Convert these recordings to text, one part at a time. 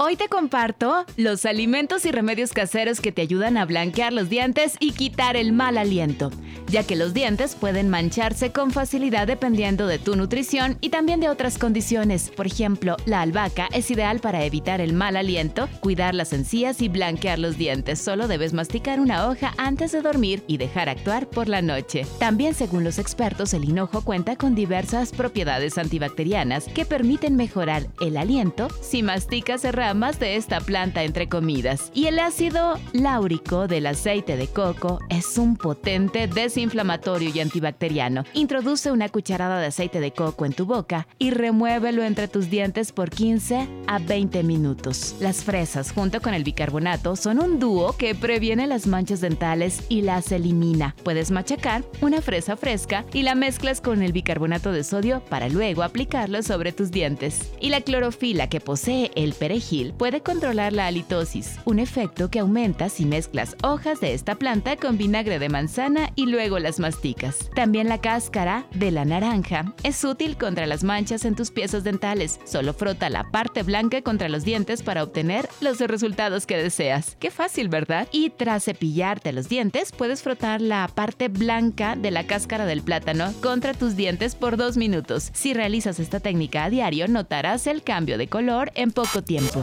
Hoy te comparto los alimentos y remedios caseros que te ayudan a blanquear los dientes y quitar el mal aliento, ya que los dientes pueden mancharse con facilidad dependiendo de tu nutrición y también de otras condiciones. Por ejemplo, la albahaca es ideal para evitar el mal aliento, cuidar las encías y blanquear los dientes. Solo debes masticar una hoja antes de dormir y dejar actuar por la noche. También, según los expertos, el hinojo cuenta con diversas propiedades antibacterianas que permiten mejorar el aliento si masticas cerrado más de esta planta entre comidas. Y el ácido láurico del aceite de coco es un potente desinflamatorio y antibacteriano. Introduce una cucharada de aceite de coco en tu boca y remuévelo entre tus dientes por 15 a 20 minutos. Las fresas junto con el bicarbonato son un dúo que previene las manchas dentales y las elimina. Puedes machacar una fresa fresca y la mezclas con el bicarbonato de sodio para luego aplicarlo sobre tus dientes. Y la clorofila que posee el perejil puede controlar la halitosis, un efecto que aumenta si mezclas hojas de esta planta con vinagre de manzana y luego las masticas. También la cáscara de la naranja es útil contra las manchas en tus piezas dentales. Solo frota la parte blanca contra los dientes para obtener los resultados que deseas. Qué fácil, ¿verdad? Y tras cepillarte los dientes, puedes frotar la parte blanca de la cáscara del plátano contra tus dientes por dos minutos. Si realizas esta técnica a diario, notarás el cambio de color en poco tiempo.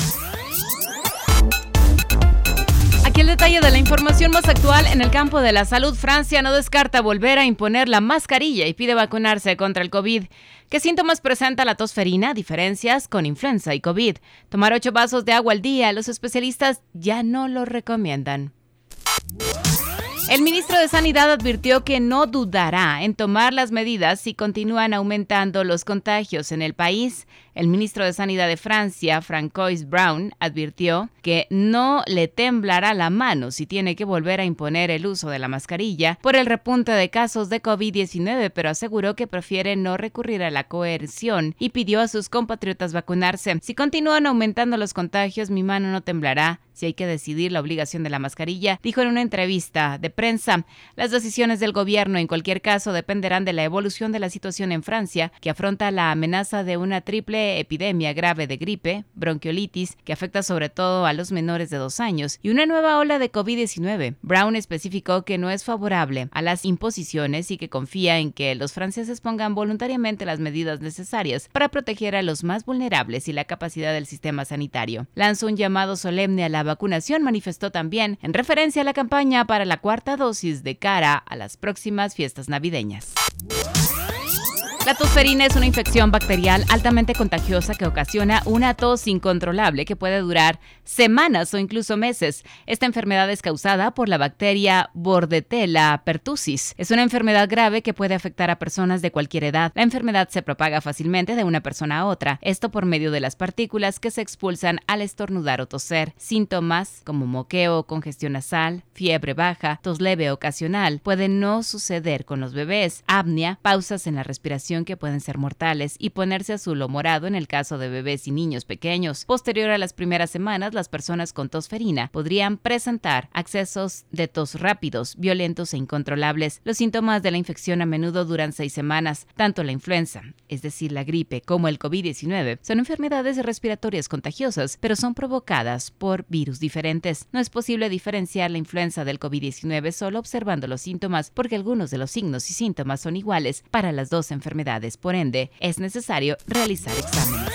Aquí el detalle de la información más actual en el campo de la salud. Francia no descarta volver a imponer la mascarilla y pide vacunarse contra el COVID. ¿Qué síntomas presenta la tosferina? Diferencias con influenza y COVID. Tomar ocho vasos de agua al día, los especialistas ya no lo recomiendan. El ministro de Sanidad advirtió que no dudará en tomar las medidas si continúan aumentando los contagios en el país. El ministro de Sanidad de Francia, Francois Brown, advirtió que no le temblará la mano si tiene que volver a imponer el uso de la mascarilla por el repunte de casos de COVID-19, pero aseguró que prefiere no recurrir a la coerción y pidió a sus compatriotas vacunarse. Si continúan aumentando los contagios, mi mano no temblará si hay que decidir la obligación de la mascarilla, dijo en una entrevista de prensa. Las decisiones del gobierno en cualquier caso dependerán de la evolución de la situación en Francia, que afronta la amenaza de una triple epidemia grave de gripe, bronquiolitis, que afecta sobre todo a los menores de dos años, y una nueva ola de COVID-19. Brown especificó que no es favorable a las imposiciones y que confía en que los franceses pongan voluntariamente las medidas necesarias para proteger a los más vulnerables y la capacidad del sistema sanitario. Lanzó un llamado solemne a la vacunación, manifestó también en referencia a la campaña para la cuarta dosis de cara a las próximas fiestas navideñas. La tosferina es una infección bacterial altamente contagiosa que ocasiona una tos incontrolable que puede durar semanas o incluso meses. Esta enfermedad es causada por la bacteria Bordetella pertussis. Es una enfermedad grave que puede afectar a personas de cualquier edad. La enfermedad se propaga fácilmente de una persona a otra, esto por medio de las partículas que se expulsan al estornudar o toser. Síntomas como moqueo, congestión nasal, fiebre baja, tos leve ocasional pueden no suceder con los bebés, apnea, pausas en la respiración que pueden ser mortales y ponerse azul o morado en el caso de bebés y niños pequeños. Posterior a las primeras semanas, las personas con tosferina podrían presentar accesos de tos rápidos, violentos e incontrolables. Los síntomas de la infección a menudo duran seis semanas. Tanto la influenza, es decir, la gripe, como el COVID-19 son enfermedades respiratorias contagiosas, pero son provocadas por virus diferentes. No es posible diferenciar la influenza del COVID-19 solo observando los síntomas, porque algunos de los signos y síntomas son iguales para las dos enfermedades por ende, es necesario realizar exámenes.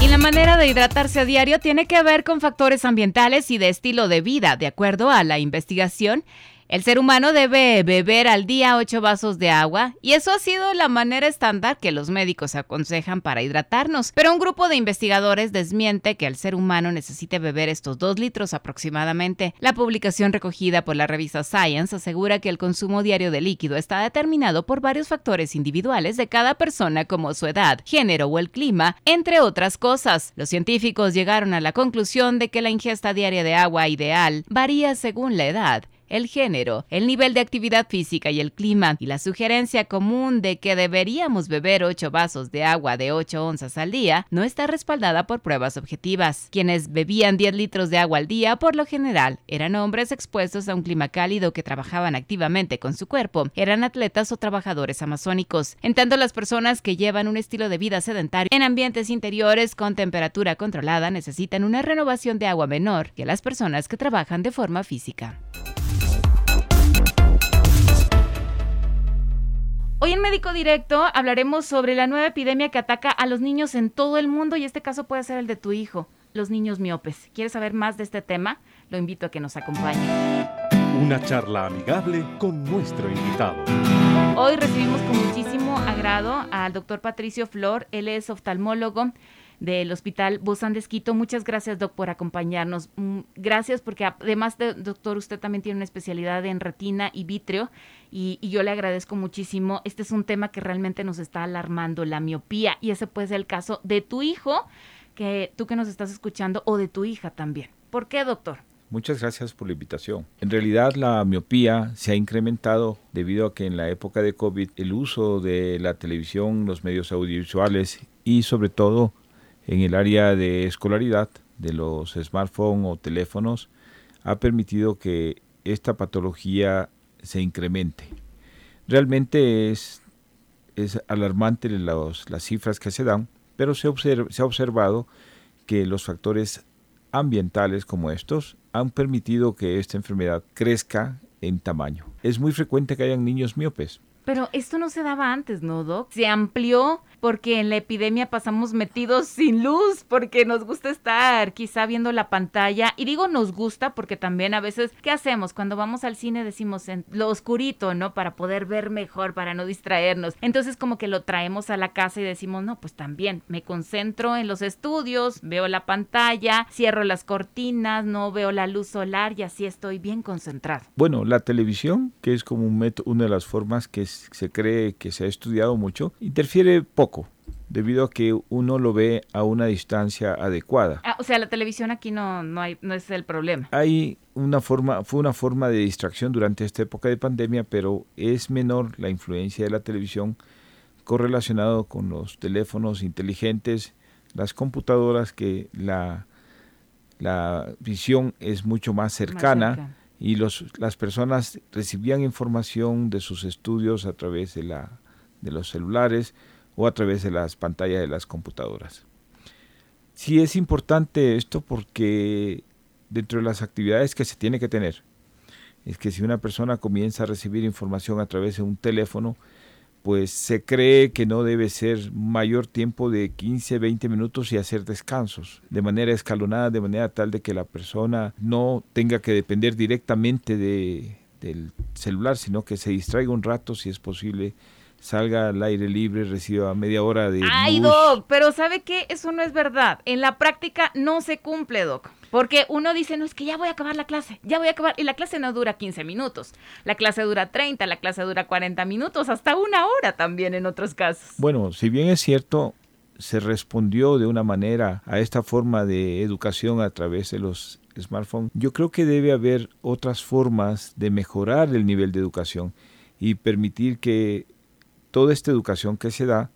Y la manera de hidratarse a diario tiene que ver con factores ambientales y de estilo de vida. De acuerdo a la investigación, el ser humano debe beber al día 8 vasos de agua y eso ha sido la manera estándar que los médicos aconsejan para hidratarnos. Pero un grupo de investigadores desmiente que el ser humano necesite beber estos 2 litros aproximadamente. La publicación recogida por la revista Science asegura que el consumo diario de líquido está determinado por varios factores individuales de cada persona como su edad, género o el clima, entre otras cosas. Los científicos llegaron a la conclusión de que la ingesta diaria de agua ideal varía según la edad el género, el nivel de actividad física y el clima, y la sugerencia común de que deberíamos beber 8 vasos de agua de 8 onzas al día no está respaldada por pruebas objetivas. Quienes bebían 10 litros de agua al día, por lo general, eran hombres expuestos a un clima cálido que trabajaban activamente con su cuerpo, eran atletas o trabajadores amazónicos. En tanto, las personas que llevan un estilo de vida sedentario en ambientes interiores con temperatura controlada necesitan una renovación de agua menor que las personas que trabajan de forma física. Hoy en Médico Directo hablaremos sobre la nueva epidemia que ataca a los niños en todo el mundo y este caso puede ser el de tu hijo, los niños miopes. ¿Quieres saber más de este tema? Lo invito a que nos acompañe. Una charla amigable con nuestro invitado. Hoy recibimos con muchísimo agrado al doctor Patricio Flor, él es oftalmólogo del Hospital Bozán de Esquito. Muchas gracias, Doc, por acompañarnos. Mm, gracias porque además de, doctor, usted también tiene una especialidad en retina y vítreo y, y, yo le agradezco muchísimo. Este es un tema que realmente nos está alarmando, la miopía, y ese puede ser el caso de tu hijo, que tú que nos estás escuchando, o de tu hija también. ¿Por qué, doctor? Muchas gracias por la invitación. En realidad la miopía se ha incrementado debido a que en la época de COVID el uso de la televisión, los medios audiovisuales y sobre todo en el área de escolaridad de los smartphones o teléfonos ha permitido que esta patología se incremente. Realmente es, alarmante los, las cifras que se dan, pero se, se ha observado que los factores ambientales como estos han permitido que esta enfermedad crezca en tamaño. Es muy frecuente que hayan niños miopes. Pero esto no se daba antes, ¿no, Doc? Se amplió porque en la epidemia pasamos metidos sin luz, porque nos gusta estar quizá viendo la pantalla. Y digo nos gusta porque también a veces, ¿qué hacemos? Cuando vamos al cine decimos en lo oscurito, ¿no? Para poder ver mejor, para no distraernos. Entonces como que lo traemos a la casa y decimos, no, pues también me concentro en los estudios, veo la pantalla, cierro las cortinas, no veo la luz solar y así estoy bien concentrado. Bueno, la televisión, que es como un una de las formas que se cree que se ha estudiado mucho, interfiere poco debido a que uno lo ve a una distancia adecuada. Ah, o sea, la televisión aquí no, no, hay, no es el problema. Hay una forma, fue una forma de distracción durante esta época de pandemia, pero es menor la influencia de la televisión correlacionado con los teléfonos inteligentes, las computadoras, que la, la visión es mucho más cercana. y los, las personas recibían información de sus estudios a través de, la, de los celulares, o a través de las pantallas de las computadoras. Sí es importante esto porque dentro de las actividades que se tiene que tener, es que si una persona comienza a recibir información a través de un teléfono, pues se cree que no debe ser mayor tiempo de 15, 20 minutos y hacer descansos de manera escalonada, de manera tal de que la persona no tenga que depender directamente de, del celular, sino que se distraiga un rato si es posible salga al aire libre, reciba media hora de... Ay, Doc, pero ¿sabe qué? Eso no es verdad. En la práctica no se cumple, Doc. Porque uno dice, no, es que ya voy a acabar la clase, ya voy a acabar. Y la clase no dura 15 minutos. La clase dura 30, la clase dura 40 minutos, hasta una hora también en otros casos. Bueno, si bien es cierto, se respondió de una manera a esta forma de educación a través de los smartphones, yo creo que debe haber otras formas de mejorar el nivel de educación y permitir que toda esta educación que se da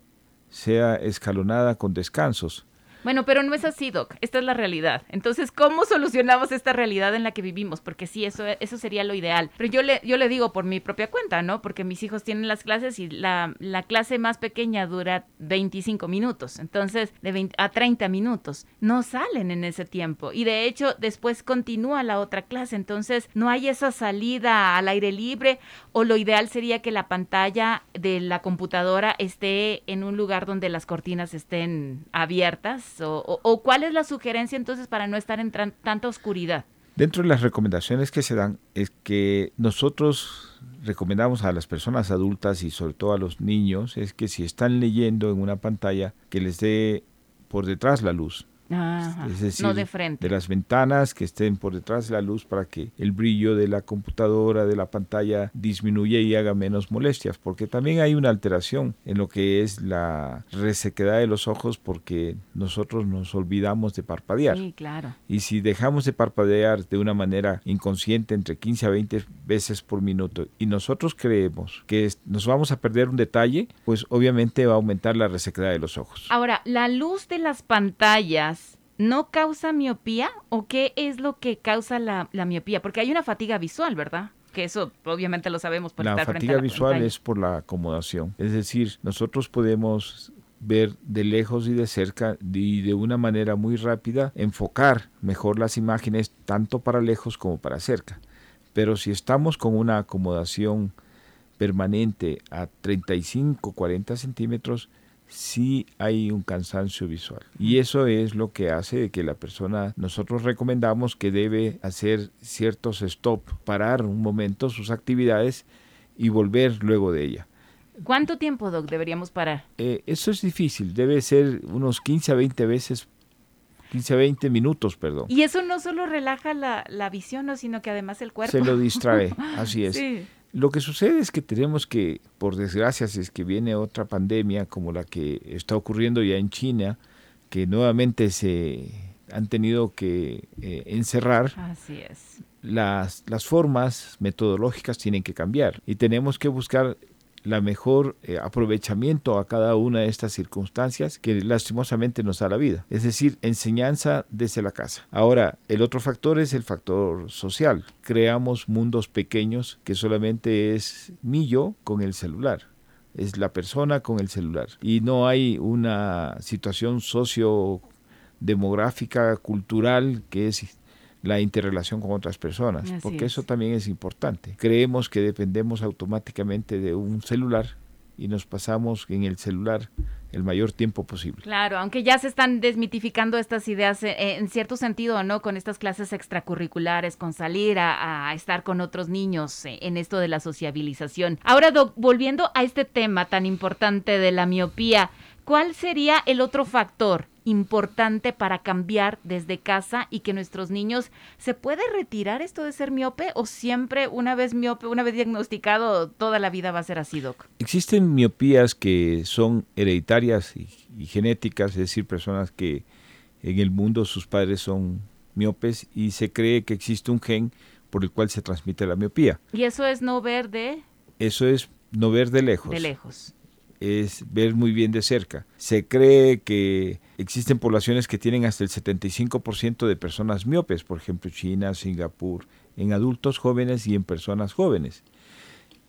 sea escalonada con descansos. Bueno, pero no es así, Doc. Esta es la realidad. Entonces, ¿cómo solucionamos esta realidad en la que vivimos? Porque sí, eso, eso sería lo ideal. Pero yo le, yo le digo por mi propia cuenta, ¿no? Porque mis hijos tienen las clases y la, la clase más pequeña dura 25 minutos. Entonces, de 20 a 30 minutos. No salen en ese tiempo. Y de hecho, después continúa la otra clase. Entonces, no hay esa salida al aire libre. O lo ideal sería que la pantalla de la computadora esté en un lugar donde las cortinas estén abiertas o, cuál es la sugerencia entonces para no estar en tanta oscuridad? Dentro de las recomendaciones que se dan es que nosotros recomendamos a las personas adultas y sobre todo a los niños es que si están leyendo en una pantalla que les dé por detrás la luz Ajá, es decir, no de frente. de las ventanas que estén por detrás de la luz para que el brillo de la computadora, de la pantalla disminuya y haga menos molestias, porque también hay una alteración en lo que es la resequedad de los ojos porque nosotros nos olvidamos de parpadear. Sí, claro. Y si dejamos de parpadear de una manera inconsciente entre 15 a 20 veces por minuto y nosotros creemos que nos vamos a perder un detalle, pues obviamente va a aumentar la resequedad de los ojos. Ahora, ¿la luz de las pantallas no causa miopía o qué es lo que causa la, la miopía? Porque hay una fatiga visual, ¿verdad? Que eso obviamente lo sabemos por la estar frente a fatiga la visual pantalla. es por la acomodación. Es decir, nosotros podemos ver de lejos y de cerca y de una manera muy rápida enfocar mejor las imágenes tanto para lejos como para cerca. Pero si estamos con una acomodación permanente a 35, 40 centímetros, sí hay un cansancio visual. Y eso es lo que hace de que la persona, nosotros recomendamos que debe hacer ciertos stop, parar un momento sus actividades y volver luego de ella. ¿Cuánto tiempo, Doc, deberíamos parar? Eh, eso es difícil, debe ser unos 15 a 20 veces, 15 a 20 minutos, perdón. Y eso no solo relaja la, la visión, ¿no? sino que además el cuerpo. Se lo distrae, así es. Sí. Lo que sucede es que tenemos que, por desgracia, si es que viene otra pandemia como la que está ocurriendo ya en China, que nuevamente se han tenido que eh, encerrar, Así es. las, las formas metodológicas tienen que cambiar y tenemos que buscar la mejor eh, aprovechamiento a cada una de estas circunstancias que lastimosamente nos da la vida. Es decir, enseñanza desde la casa. Ahora, el otro factor es el factor social. Creamos mundos pequeños que solamente es mi yo con el celular. Es la persona con el celular. Y no hay una situación sociodemográfica, cultural, que es la interrelación con otras personas, Así porque es. eso también es importante. Creemos que dependemos automáticamente de un celular y nos pasamos en el celular el mayor tiempo posible. Claro, aunque ya se están desmitificando estas ideas eh, en cierto sentido, ¿no? Con estas clases extracurriculares, con salir a, a estar con otros niños eh, en esto de la sociabilización. Ahora, Doc, volviendo a este tema tan importante de la miopía, ¿cuál sería el otro factor importante para cambiar desde casa y que nuestros niños se puede retirar esto de ser miope o siempre una vez miope, una vez diagnosticado, toda la vida va a ser así, Doc? Existen miopías que son hereditarias y, y genéticas, es decir, personas que en el mundo sus padres son miopes y se cree que existe un gen por el cual se transmite la miopía. Y eso es no ver de, Eso es no ver de lejos. de lejos. Es ver muy bien de cerca. Se cree que existen poblaciones que tienen hasta el 75% de personas miopes, por ejemplo China, Singapur, en adultos jóvenes y en personas jóvenes.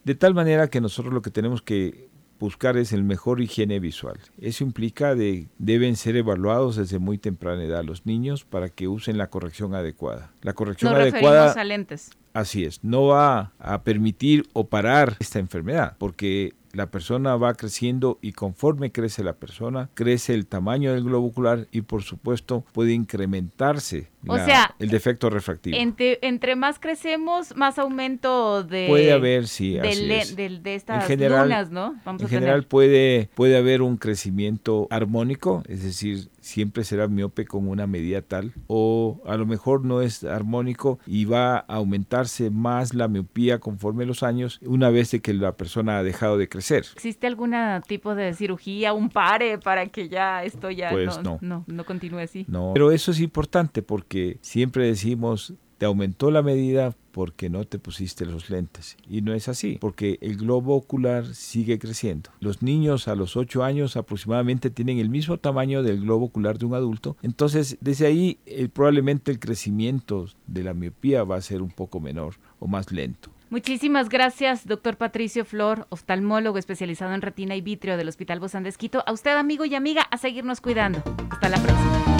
De tal manera que nosotros lo que tenemos que buscar es el mejor higiene visual. Eso implica de deben ser evaluados desde muy temprana edad los niños para que usen la corrección adecuada. La corrección adecuada a lentes. Así es, no va a permitir o parar esta enfermedad, porque la persona va creciendo y conforme crece la persona, crece el tamaño del globo ocular y por supuesto puede incrementarse O la- sea, el defecto refractivo. Entre, entre más crecemos, más aumento de... puede haber, sí, de, así le- es. de- de estas general- lunas, ¿no? Vamos En a general tener. puede, puede haber un crecimiento armónico, es decir, siempre será miope con una medida tal, o a lo mejor no es armónico y va a aumentarse más la miopía conforme los años, una vez de que la persona ha dejado de crecer. ¿Existe algún tipo de cirugía, un pare para que ya esto ya Pues no, no. no, no continúe así? No, pero eso es importante porque siempre decimos te aumentó la medida porque no te pusiste los lentes. Y no es así, porque el globo ocular sigue creciendo. Los niños a los 8 años aproximadamente tienen el mismo tamaño del globo ocular de un adulto. Entonces, desde ahí eh, probablemente el crecimiento de la miopía va a ser un poco menor o más lento. Muchísimas gracias, doctor Patricio Flor, oftalmólogo especializado en retina y vitrio del Hospital Bozán de. A usted, amigo y amiga, a seguirnos cuidando. Hasta la próxima.